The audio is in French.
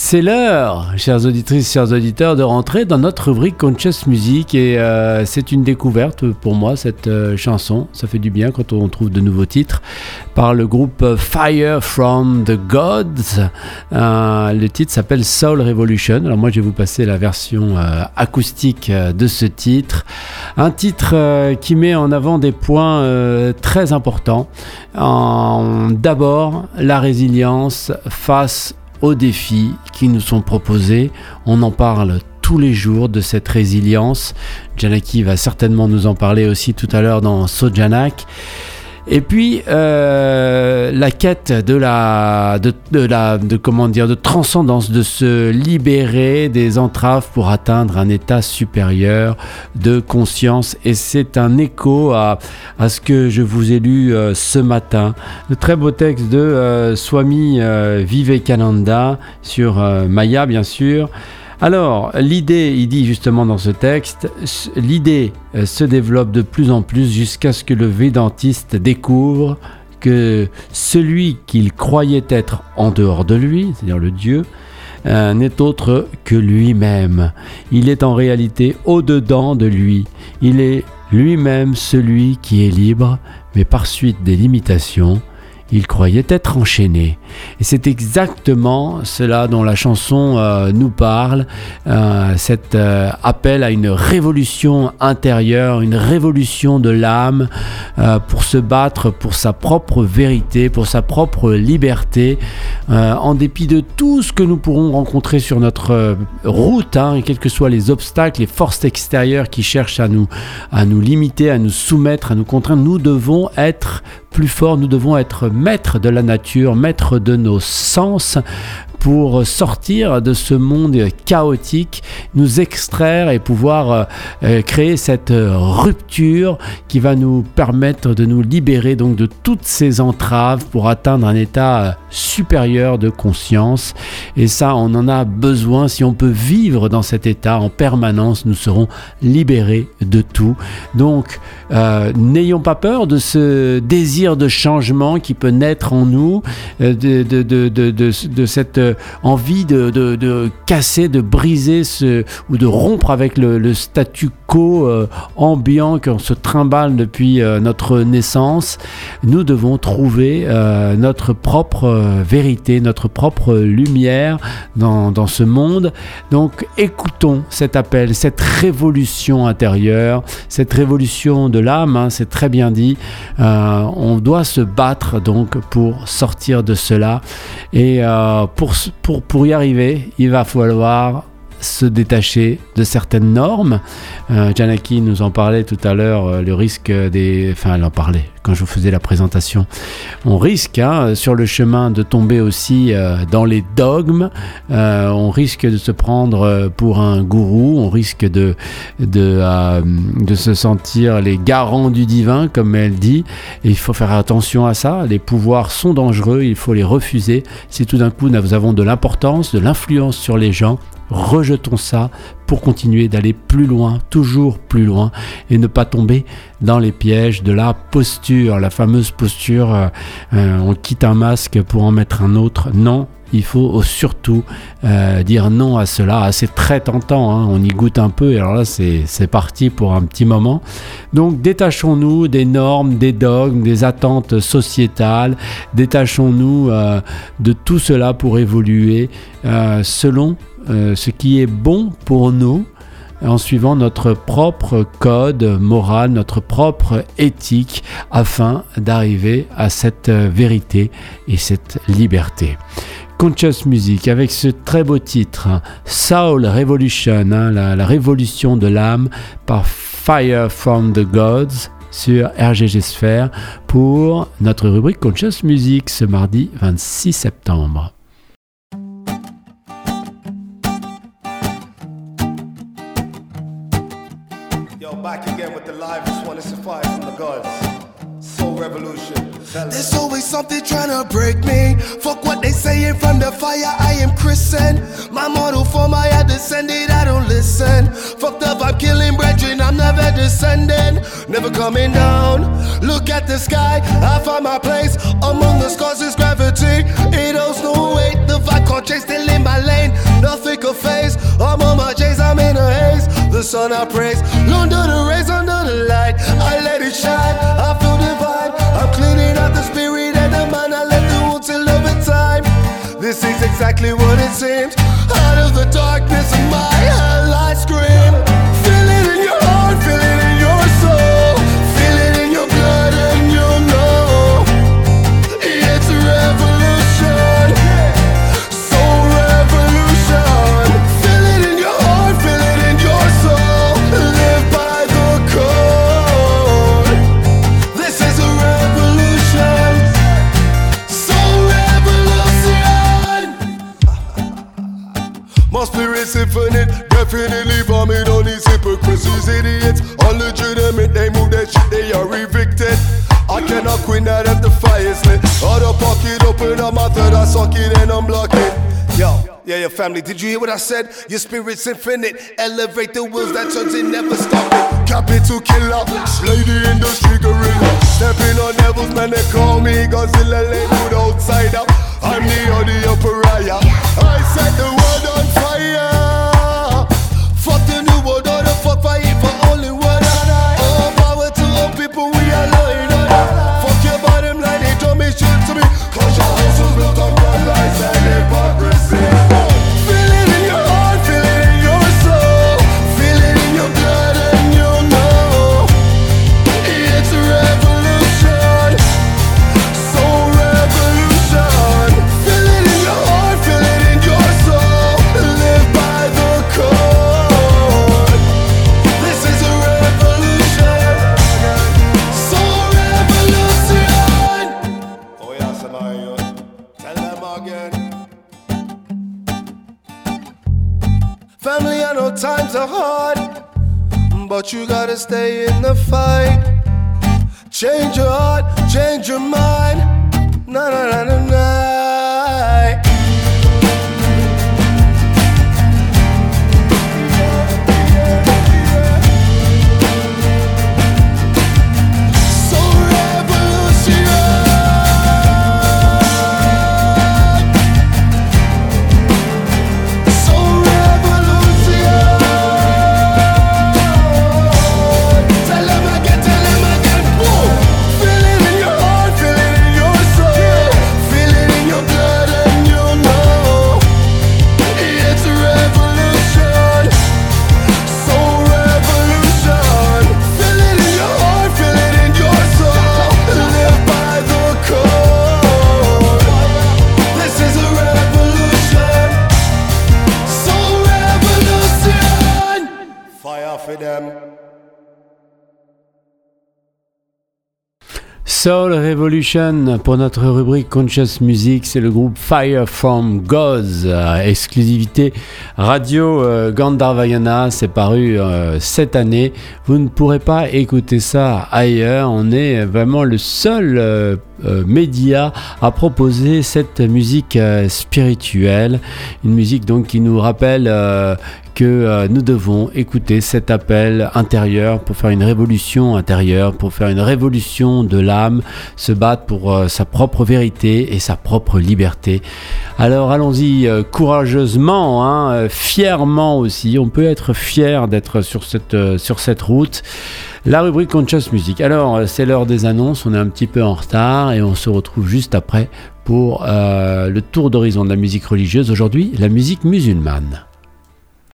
C'est l'heure, chères auditrices, chers auditeurs, de rentrer dans notre rubrique Conscious Music et euh, c'est une découverte pour moi cette euh, chanson. Ça fait du bien quand on trouve de nouveaux titres par le groupe Fire from the Gods. Euh, le titre s'appelle Soul Revolution. Alors moi je vais vous passer la version acoustique de ce titre. Un titre qui met en avant des points très importants. D'abord la résilience face aux défis qui nous sont proposés. On en parle tous les jours de cette résilience. Janaki va certainement nous en parler aussi tout à l'heure dans Sojanak. Et puis euh, la quête de la, de, la, de comment dire, de transcendance, de se libérer des entraves pour atteindre un état supérieur de conscience. Et c'est un écho à, à, ce que je vous ai lu euh, ce matin. Le très beau texte de euh, Swami Vivekananda sur Maya, bien sûr. Alors, l'idée, il dit justement dans ce texte, l'idée euh, se développe de plus en plus jusqu'à ce que le védantiste découvre que celui qu'il croyait être en dehors de lui, c'est-à-dire le Dieu, euh, n'est autre que lui-même. Il est en réalité au-dedans de lui. Il est lui-même celui qui est libre, mais par suite des limitations, il croyait être enchaîné. Et c'est exactement cela dont la chanson euh, nous parle, euh, cet euh, appel à une révolution intérieure, une révolution de l'âme pour se battre pour sa propre vérité, pour sa propre liberté, en dépit de tout ce que nous pourrons rencontrer sur notre route, hein, quels que soient les obstacles, les forces extérieures qui cherchent à nous, à nous limiter, à nous soumettre, à nous contraindre, nous devons être plus forts, nous devons être maîtres de la nature, maîtres de nos sens pour sortir de ce monde chaotique, nous extraire et pouvoir euh, euh, créer cette rupture qui va nous permettre de nous libérer donc de toutes ces entraves pour atteindre un état supérieur de conscience. Et ça, on en a besoin. Si on peut vivre dans cet état en permanence, nous serons libérés de tout. Donc, euh, n'ayons pas peur de ce désir de changement qui peut naître en nous, de cette envie de, casser, de briser ce, ou de rompre avec le, statu quo euh, qu'on se trimballe depuis euh, notre naissance. Nous devons trouver euh, notre propre vérité, notre propre lumière dans, dans ce monde. Donc écoutons cet appel, cette révolution intérieure, cette révolution de l'âme, hein, c'est très bien dit. on doit se battre donc pour sortir de cela et pour, pour, pour y arriver, il va falloir se détacher de certaines normes. Euh, Janaki nous en parlait tout à l'heure, euh, le risque des... Enfin, elle en parlait quand je vous faisais la présentation. On risque hein, sur le chemin de tomber aussi euh, dans les dogmes, euh, on risque de se prendre pour un gourou, on risque de, de, de se sentir les garants du divin, comme elle dit. Il faut faire attention à ça. Les pouvoirs sont dangereux, il faut les refuser. Si tout d'un coup nous avons de l'importance, de l'influence sur les gens, rejetons ça pour continuer d'aller plus loin, toujours plus loin, et ne pas tomber dans les pièges de la posture, la fameuse posture, euh, euh, on quitte un masque pour en mettre un autre. Non, il faut surtout euh, dire non à cela. Ah, c'est très tentant, hein. on y goûte un peu, et alors là c'est parti pour un petit moment. Donc détachons-nous des normes, des dogmes, des attentes sociétales, détachons-nous de tout cela pour évoluer selon ce qui est bon pour en suivant notre propre code moral, notre propre éthique, afin d'arriver à cette vérité et cette liberté. Conscious Music avec ce très beau titre, Soul Revolution, hein, la, la, révolution de l'âme par Fire from the Gods sur RGG Sphere pour notre rubrique Conscious Music ce mardi 26 septembre. There's always something trying to break me. Fuck what they saying from the fire, I am christened. My model for my descended, I don't listen. Fucked up, I'm killing brethren, I'm never descending. Never coming down. Look at the sky, I find my place. Among the scars is gravity. It owes no weight, the vibe can't chase, still in my lane. The sun I praise. Under the rays, under the light, I let it shine. I feel divine. I'm cleaning out the spirit and the mind. I let the wounds in love time. This is exactly what it seems. Out of the darkness of my Infinite, definitely bombing on these hypocrites, these idiots. Unlegitimate, they move that shit, they are evicted. I cannot quit now that the fire's lit. Of pocket, open up my third, I suck it and unblock it. Yo, yeah, your family, did you hear what I said? Your spirit's infinite, elevate the wheels that turns it, never stop it. Capital killer, slay the industry gorilla. Stepping on devils, man, they call me Godzilla, labeled outsider. I'm the but you gotta stay in the fight. Change your heart, change your mind. Na na na na na. Soul Revolution pour notre rubrique Conscious Music, c'est le groupe Fire from Gods, euh, exclusivité radio euh, Gandharvayana, c'est paru euh, cette année. Vous ne pourrez pas écouter ça ailleurs, on est vraiment le seul euh, média à proposer cette musique euh, spirituelle, une musique donc qui nous rappelle euh, que euh, nous devons écouter cet appel intérieur pour faire une révolution intérieure, pour faire une révolution de l'âme, se battre pour sa propre vérité et sa propre liberté. Alors allons-y courageusement, hein, fièrement aussi. On peut être fier d'être sur cette, sur cette route. La rubrique Conscious Music. Alors, euh, c'est l'heure des annonces, on est un petit peu en retard et on se retrouve juste après pour euh, le tour d'horizon de la musique religieuse. Aujourd'hui, la musique musulmane.